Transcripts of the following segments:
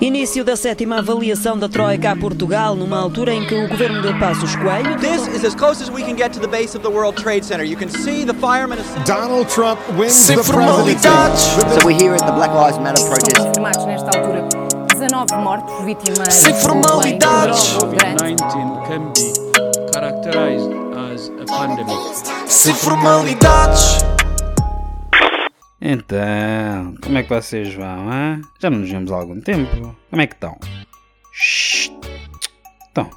Início da sétima avaliação da Troika a Portugal, numa altura em que o governo de Passos Coelho. This is as close as we can get to the base of the World Trade Center. You can see the firemen. Donald Trump wins Sem the presidency. formalidades. So we're here at the Black Lives Matter protest. confirmados nesta altura 19 mortos vítimas Sem formalidades. banho grande. COVID-19 can be characterized as a pandemic. Sem formalidades. Então, como é que vocês vão, hã? Já não nos vemos há algum tempo. Como é que estão? Shhh. Estão,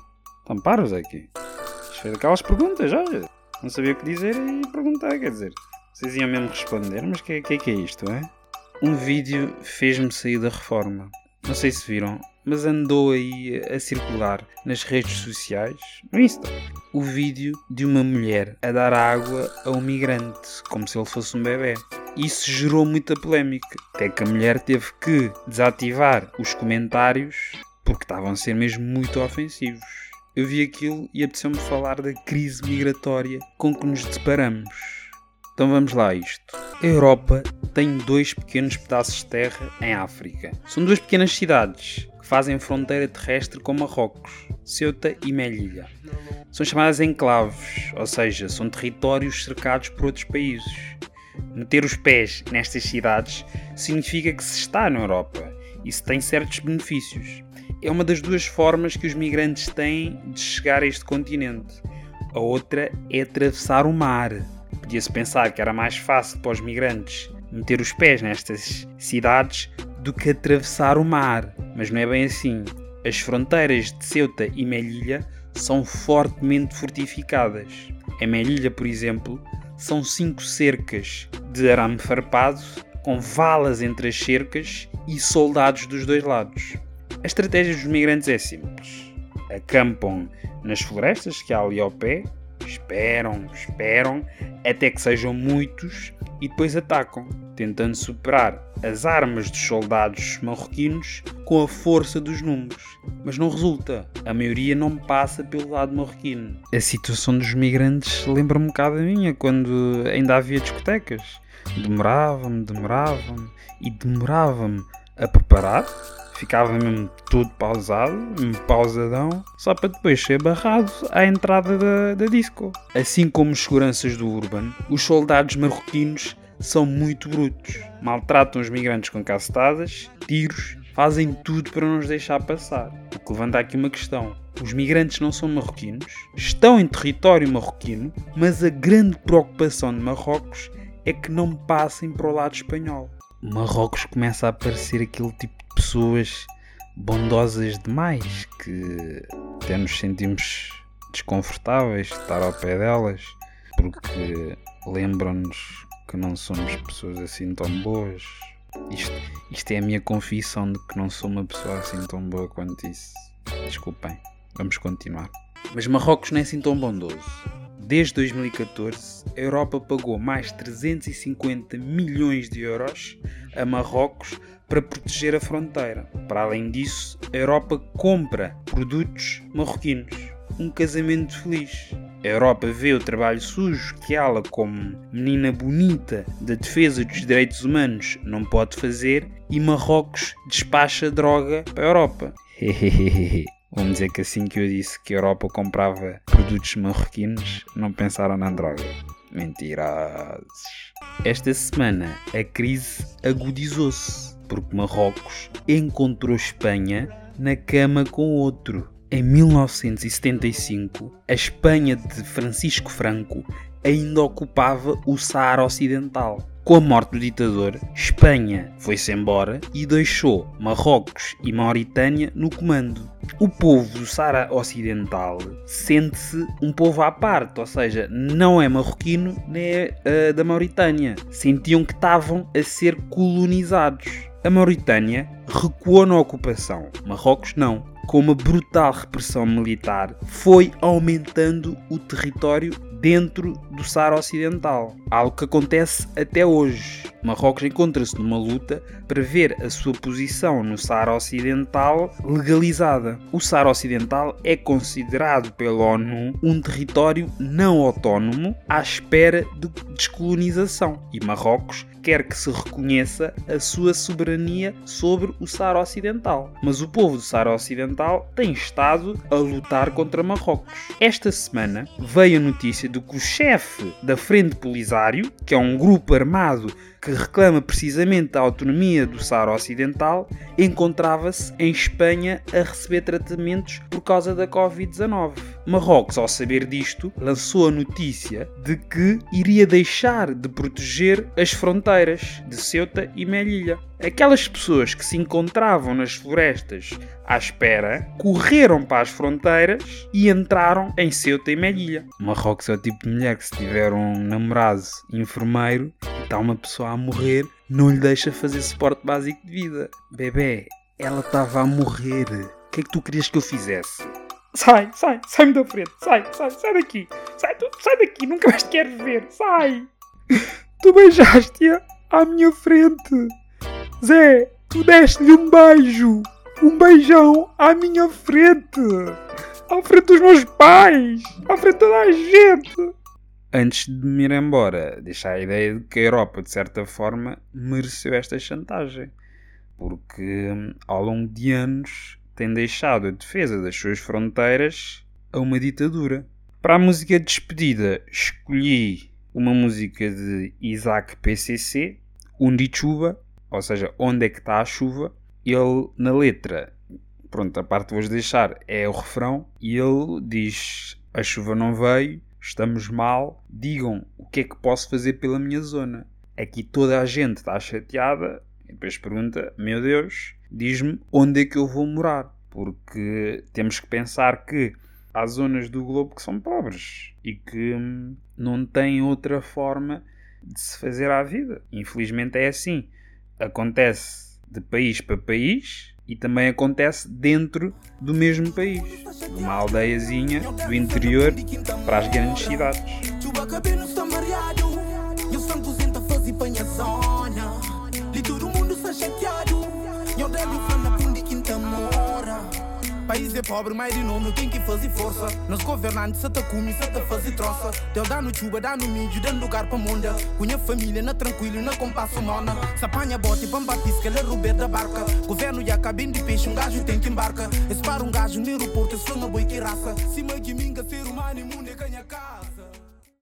paros aqui. Isto foi daquelas perguntas, olha. Não sabia o que dizer e perguntar, quer dizer. Vocês iam mesmo responder, mas o que, que é que é isto, é? Um vídeo fez-me sair da reforma. Não sei se viram, mas andou aí a circular nas redes sociais, no Insta, o vídeo de uma mulher a dar água a um migrante, como se ele fosse um bebê. Isso gerou muita polémica, até que a mulher teve que desativar os comentários porque estavam a ser mesmo muito ofensivos. Eu vi aquilo e apeteceu-me falar da crise migratória com que nos deparamos. Então vamos lá a isto. A Europa tem dois pequenos pedaços de terra em África. São duas pequenas cidades que fazem fronteira terrestre com Marrocos, Ceuta e Melilla. São chamadas enclaves, ou seja, são territórios cercados por outros países. Meter os pés nestas cidades significa que se está na Europa e se tem certos benefícios. É uma das duas formas que os migrantes têm de chegar a este continente. A outra é atravessar o mar. Podia-se pensar que era mais fácil para os migrantes meter os pés nestas cidades do que atravessar o mar, mas não é bem assim. As fronteiras de Ceuta e Melilla são fortemente fortificadas. Em Melilla, por exemplo, são cinco cercas de arame farpado, com valas entre as cercas e soldados dos dois lados. A estratégia dos migrantes é simples. Acampam nas florestas que há ali ao pé, esperam, esperam, até que sejam muitos e depois atacam, tentando superar as armas dos soldados marroquinos com a força dos números. Mas não resulta, a maioria não passa pelo lado marroquino. A situação dos migrantes lembra um bocado a minha, quando ainda havia discotecas. Demorava-me, demorava-me e demorava-me a preparar ficava mesmo tudo pausado, pausadão, só para depois ser barrado à entrada da, da disco. Assim como os seguranças do Urban, os soldados marroquinos são muito brutos. Maltratam os migrantes com cacetadas, tiros, fazem tudo para não os deixar passar. O que levanta aqui uma questão. Os migrantes não são marroquinos, estão em território marroquino, mas a grande preocupação de Marrocos é que não passem para o lado espanhol. Marrocos começa a aparecer aquele tipo de pessoas bondosas demais que até nos sentimos desconfortáveis de estar ao pé delas porque lembram-nos que não somos pessoas assim tão boas. Isto, isto é a minha confissão de que não sou uma pessoa assim tão boa quanto isso. Desculpem, vamos continuar. Mas Marrocos não é assim tão bondoso. Desde 2014, a Europa pagou mais 350 milhões de euros a Marrocos para proteger a fronteira. Para além disso, a Europa compra produtos marroquinos. Um casamento feliz. A Europa vê o trabalho sujo que ela, como menina bonita da defesa dos direitos humanos, não pode fazer e Marrocos despacha droga para a Europa. Vamos dizer que assim que eu disse que a Europa comprava produtos marroquinos, não pensaram na droga. Mentirosos. Esta semana a crise agudizou-se, porque Marrocos encontrou Espanha na cama com outro. Em 1975, a Espanha de Francisco Franco ainda ocupava o Saara Ocidental. Com a morte do ditador, Espanha foi-se embora e deixou Marrocos e Mauritânia no comando. O povo do Saara Ocidental sente-se um povo à parte, ou seja, não é marroquino nem é uh, da Mauritânia. Sentiam que estavam a ser colonizados. A Mauritânia recuou na ocupação, Marrocos não. Com uma brutal repressão militar, foi aumentando o território dentro do Saara Ocidental, algo que acontece até hoje. Marrocos encontra-se numa luta para ver a sua posição no Saara Ocidental legalizada. O Saara Ocidental é considerado pela ONU um território não autónomo à espera de descolonização e Marrocos quer que se reconheça a sua soberania sobre o Saara Ocidental. Mas o povo do Saara Ocidental tem estado a lutar contra Marrocos. Esta semana veio a notícia de que o chefe da Frente Polisário, que é um grupo armado que reclama precisamente a autonomia do Saara Ocidental, encontrava-se em Espanha a receber tratamentos por causa da Covid-19. Marrocos, ao saber disto, lançou a notícia de que iria deixar de proteger as fronteiras de Ceuta e Melilla. Aquelas pessoas que se encontravam nas florestas à espera correram para as fronteiras e entraram em Ceuta e Melilla. Marrocos é o tipo de mulher que, se tiver um namorado enfermeiro e está uma pessoa a morrer, não lhe deixa fazer suporte básico de vida. Bebê, ela estava a morrer. O que é que tu querias que eu fizesse? Sai, sai, sai-me da frente, sai, sai, sai daqui, sai, tu, sai daqui, nunca mais te quero ver, sai! Tu beijaste-a à minha frente, Zé, tu deste-lhe um beijo, um beijão à minha frente, à frente dos meus pais, à frente de toda a gente. Antes de me ir embora, deixar a ideia de que a Europa, de certa forma, mereceu esta chantagem, porque ao longo de anos tem deixado a defesa das suas fronteiras a uma ditadura. Para a música de despedida, escolhi uma música de Isaac PCC, Undichuba, ou seja, Onde é que está a chuva? Ele, na letra, pronto, a parte que vou deixar é o refrão, e ele diz: A chuva não veio, estamos mal, digam o que é que posso fazer pela minha zona. Aqui toda a gente está chateada, e depois pergunta: Meu Deus, diz-me onde é que eu vou morar. Porque temos que pensar que há zonas do globo que são pobres e que hum, não têm outra forma de se fazer à vida. Infelizmente é assim. Acontece de país para país e também acontece dentro do mesmo país. De uma aldeiazinha do interior para as grandes cidades. País é pobre, mas de nome tem que fazer força. Nos governantes, se te come, se te fazer troça. Deu dá no chuva, dá no mídio, dando lugar para munda. Cunha família, na tranquilo, na compasso mona. Se apanha bote, bamba pisca, ele rouber da barca. Governo e cabine de peixe, um gajo tem que embarca. Esse para um gajo no aeroporto, foi uma boi que raça. Cima de mim.